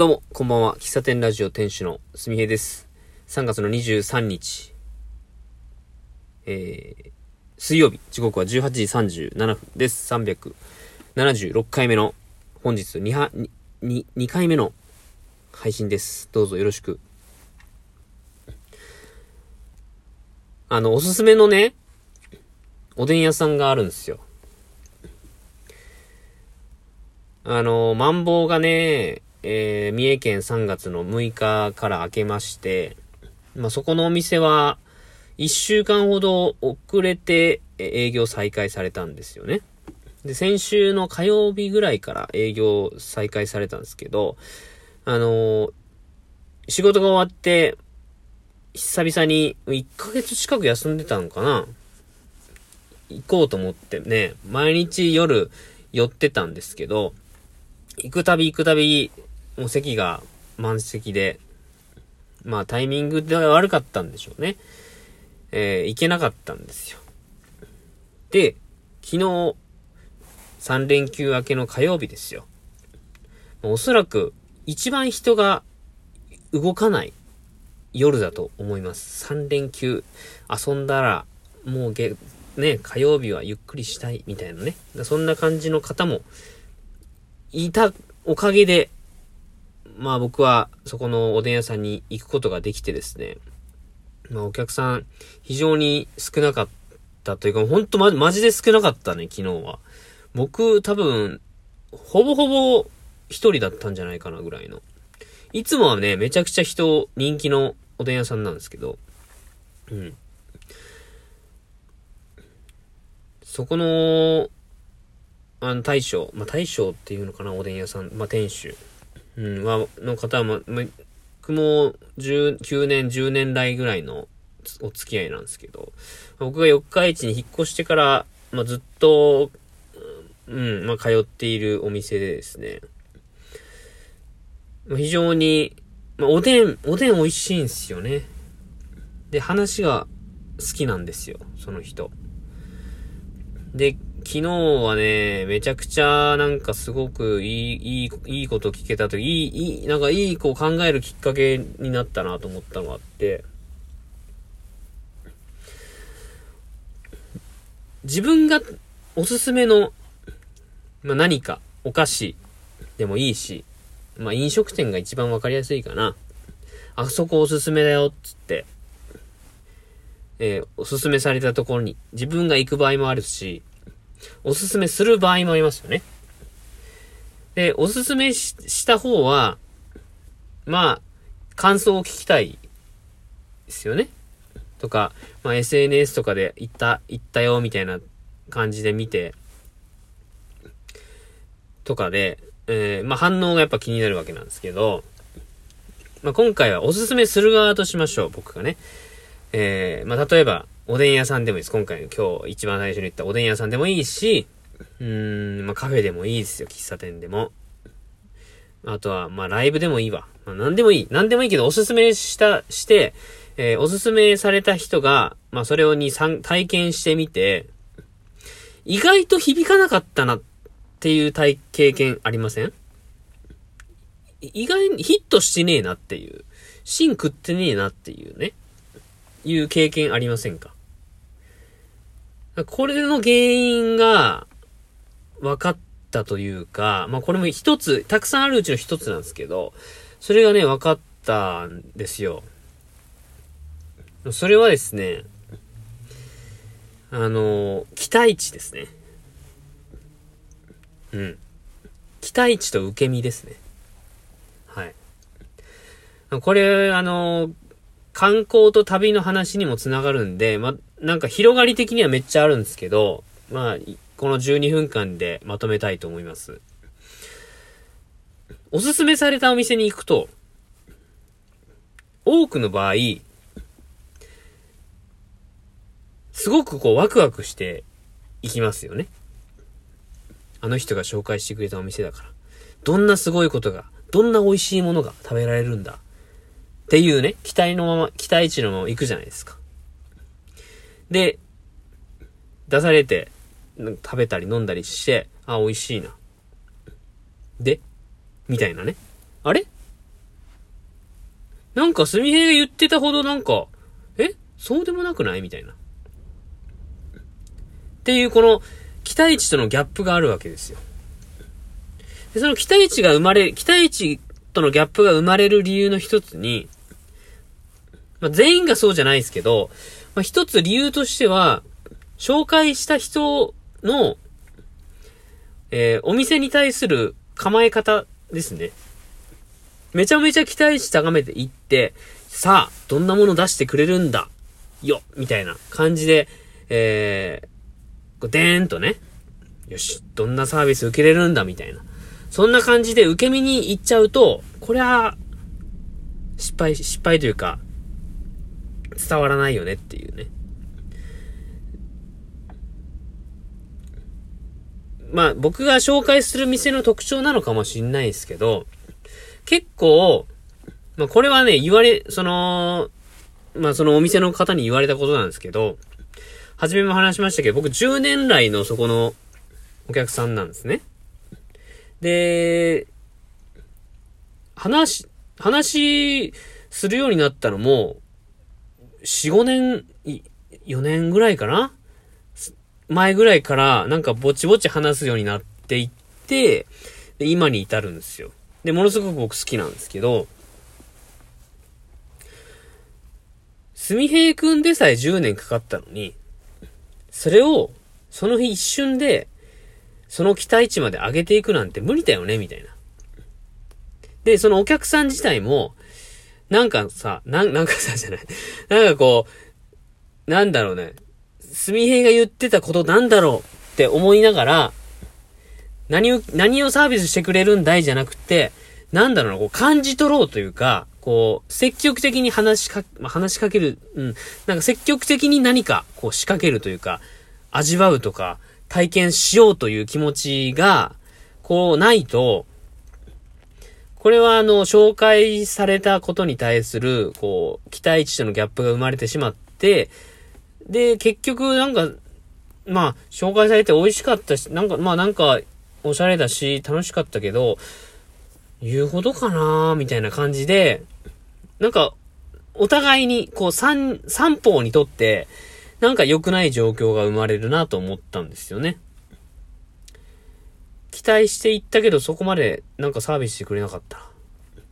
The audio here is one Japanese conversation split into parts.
どうも、こんばんは。喫茶店ラジオ店主のすみへです。3月の23日、えー、水曜日、時刻は18時37分です。376回目の、本日2は、2、2回目の配信です。どうぞよろしく。あの、おすすめのね、おでん屋さんがあるんですよ。あの、マンボウがね、えー、三重県3月の6日から開けまして、まあ、そこのお店は、1週間ほど遅れて営業再開されたんですよね。で、先週の火曜日ぐらいから営業再開されたんですけど、あのー仕事が終わって、久々に1ヶ月近く休んでたのかな行こうと思ってね、毎日夜寄ってたんですけど、行くたび行くたび、もう席が満席で、まあタイミングで悪かったんでしょうね。えー行けなかったんですよ。で、昨日、3連休明けの火曜日ですよ。おそらく、一番人が動かない夜だと思います。3連休遊んだら、もうげ、ね、火曜日はゆっくりしたいみたいなね。そんな感じの方もいたおかげで、まあ僕はそこのおでん屋さんに行くことができてですね、まあお客さん非常に少なかったというか、ほんとま、マジで少なかったね、昨日は。僕多分、ほぼほぼ一人だったんじゃないかなぐらいの。いつもはね、めちゃくちゃ人、人気のおでん屋さんなんですけど、うん。そこの、あの、大将、まあ、大将っていうのかな、おでん屋さん、まあ、店主、うん、は、の方は、ま、僕も19年、10年来ぐらいのお付き合いなんですけど、僕が四日市に引っ越してから、まあ、ずっと、うん、まあ、通っているお店でですね、ま非常に、まあ、おでん、おでん美味しいんですよね。で、話が好きなんですよ、その人。で、昨日はね、めちゃくちゃなんかすごくいい、いい、いいこと聞けたといい、いい、なんかいいこう考えるきっかけになったなと思ったのがあって、自分がおすすめの、まあ、何かお菓子でもいいし、まあ、飲食店が一番わかりやすいかな。あそこおすすめだよ、っつって、えーおすすめされたところに自分が行く場合もあるし、おすすめする場合もありますよね。で、おすすめした方は、まあ、感想を聞きたいですよね。とか、まあ SNS とかで行った、行ったよ、みたいな感じで見て、とかで、えーまあ反応がやっぱ気になるわけなんですけど、まあ今回はおすすめする側としましょう、僕がね。えー、まあ、例えば、おでん屋さんでもいいです。今回、今日一番最初に言ったおでん屋さんでもいいし、うーん、まあ、カフェでもいいですよ。喫茶店でも。あとは、まあ、ライブでもいいわ。まあ、何でもいい。何でもいいけど、おすすめした、して、えーおすすめされた人が、まあ、それをに参体験してみて、意外と響かなかったなっていう体、経験ありません？意外にヒットしてねえなっていう。芯食ってねえなっていうね。いう経験ありませんか？これの原因が分かったというか、まあこれも一つ、たくさんあるうちの一つなんですけど、それがね、分かったんですよ。それはですね、あの、期待値ですね。うん。期待値と受け身ですね。はい。これ、あの、観光と旅の話にもつながるんで、ま、なんか広がり的にはめっちゃあるんですけど、まあ、この12分間でまとめたいと思います。おすすめされたお店に行くと、多くの場合、すごくこうワクワクして行きますよね。あの人が紹介してくれたお店だから。どんなすごいことが、どんな美味しいものが食べられるんだ。っていうね、期待のまま、期待値のまま行くじゃないですか。で、出されて、食べたり飲んだりして、あ、美味しいな。でみたいなね。あれ？なんか、すみへが言ってたほどなんか、え？そうでもなくない？みたいな。っていう、この、期待値とのギャップがあるわけですよ。で、その期待値が生まれ、期待値とのギャップが生まれる理由の一つに、まあ、全員がそうじゃないですけど、まあ、一つ理由としては、紹介した人の、えー、お店に対する構え方ですね。めちゃめちゃ期待値高めていって、さあ、どんなもの出してくれるんだ？よみたいな感じで、えー、でーんとね、よし、どんなサービス受けれるんだ？みたいな。そんな感じで受け身に行っちゃうと、これは、失敗、失敗というか、伝わらないよねっていうね。まあ、僕が紹介する店の特徴なのかもしんないですけど、結構、まあ、これはね、言われ、その、まあ、そのお店の方に言われたことなんですけど、初めも話しましたけど、僕10年来のそこのお客さんなんですね。で、話、話するようになったのも、4、5年、4年ぐらいかな？前ぐらいから、なんかぼちぼち話すようになっていって、で、今に至るんですよ。で、ものすごく僕好きなんですけど、すみへいくんでさえ10年かかったのに、それを、その日一瞬で、その期待値まで上げていくなんて無理だよね、みたいな。で、そのお客さん自体も、なんかさ、なん、なんかさ、じゃない。なんかこう、なんだろうね。すみへいが言ってたことなんだろうって思いながら、何を、何をサービスしてくれるんだいじゃなくて、なんだろうな、こう感じ取ろうというか、こう、積極的に話しか、まあ、話しかける、うん、なんか積極的に何か、こう仕掛けるというか、味わうとか、体験しようという気持ちが、こうないと、これはあの、紹介されたことに対する、こう、期待値とのギャップが生まれてしまって、で、結局なんか、まあ、紹介されて美味しかったし、なんか、まあなんか、おしゃれだし、楽しかったけど、言うほどかなーみたいな感じで、なんか、お互いに、こう、三、三方にとって、なんか良くない状況が生まれるなと思ったんですよね。期待していったけど、そこまでなんかサービスしてくれなかった。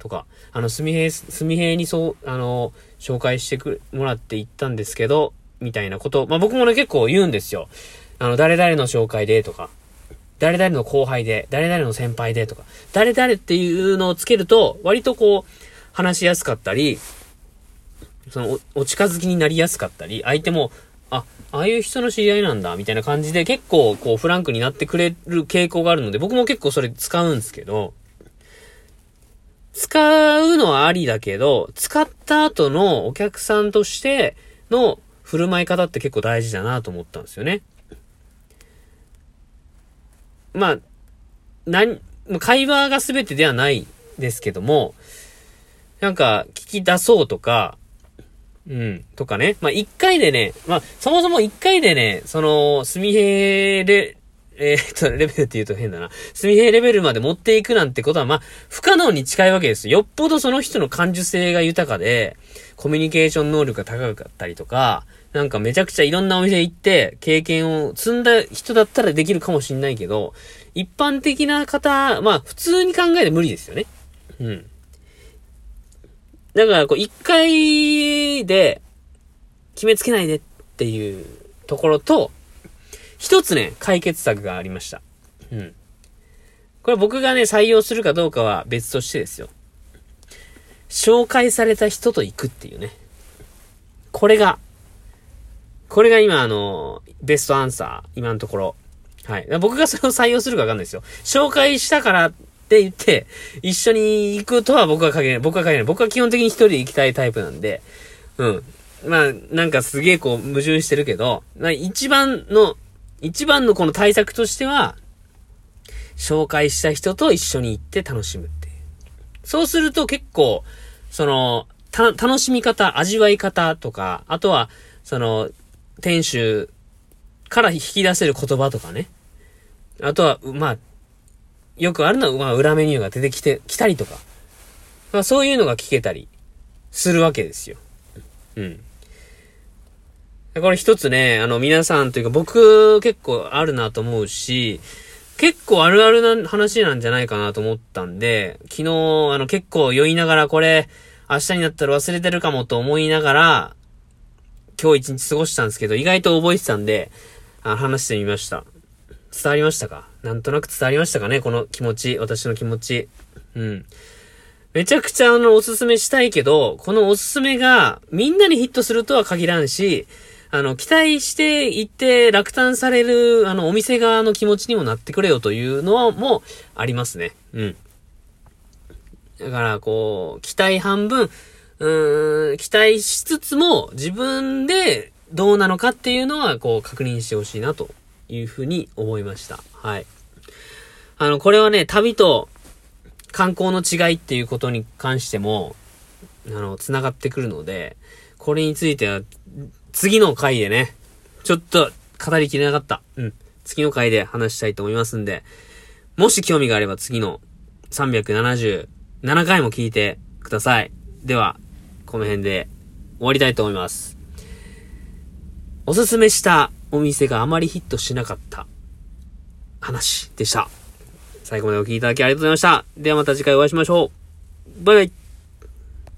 とか、あの、すみへい、すみへいにそう、あの、紹介してくもらって行ったんですけど、みたいなこと、まあ、僕もね、結構言うんですよ。あの、誰々の紹介で、とか、誰々の後輩で、誰々の先輩で、とか、誰々っていうのをつけると、割とこう、話しやすかったり、そのお、お近づきになりやすかったり、相手も、あ、ああいう人の知り合いなんだ、みたいな感じで結構こうフランクになってくれる傾向があるので、僕も結構それ使うんですけど、使うのはありだけど、使った後のお客さんとしての振る舞い方って結構大事だなと思ったんですよね。まあ、何、会話が全てではないですけども、なんか聞き出そうとか、うん。とかね。まあ、一回でね、まあ、そもそも一回でね、その、すみへレ、えー、っと、レベルって言うと変だな。すみへレベルまで持っていくなんてことは、まあ、不可能に近いわけですよ。よっぽどその人の感受性が豊かで、コミュニケーション能力が高かったりとか、なんかめちゃくちゃいろんなお店行って、経験を積んだ人だったらできるかもしんないけど、一般的な方、まあ、普通に考えて無理ですよね。うん。だから、こう、一回で決めつけないでっていうところと、一つね、解決策がありました。うん。これ僕がね、採用するかどうかは別としてですよ。紹介された人と行くっていうね。これが、これが今あの、ベストアンサー、今のところ。はい。僕がそれを採用するかわかんないですよ。紹介したからって言って、一緒に行くとは僕は限らない。僕は限らない。僕は基本的に一人で行きたいタイプなんで、うん。まあ、なんかすげえこう矛盾してるけど、まあ、一番の、一番のこの対策としては、紹介した人と一緒に行って楽しむっていう。そうすると結構、その、た、楽しみ方、味わい方とか、あとは、その、店主から引き出せる言葉とかね。あとは、まあ、よくあるのは、まあ、裏メニューが出てきて、来たりとか。まあ、そういうのが聞けたりするわけですよ。うん。これ一つね、あの皆さんというか僕結構あるなと思うし、結構あるあるな話なんじゃないかなと思ったんで、昨日あの結構酔いながらこれ明日になったら忘れてるかもと思いながら、今日一日過ごしたんですけど、意外と覚えてたんで、あ話してみました。伝わりましたか？なんとなく伝わりましたかね？この気持ち、私の気持ち。うん。めちゃくちゃあの、おすすめしたいけど、このおすすめがみんなにヒットするとは限らんし、あの、期待して行って落胆される、あの、お店側の気持ちにもなってくれよというのは、もう、ありますね。うん。だから、こう、期待半分、うん、期待しつつも、自分でどうなのかっていうのは、こう、確認してほしいな、というふうに思いました。はい。あの、これはね、旅と観光の違いっていうことに関しても、あの、繋がってくるので、これについては、次の回でね、ちょっと語りきれなかった。うん。次の回で話したいと思いますんで、もし興味があれば次の377回も聞いてください。では、この辺で終わりたいと思います。おすすめしたお店があまりヒットしなかった話でした。最後までお聴きいただきありがとうございました。ではまた次回お会いしましょう。バイバイ。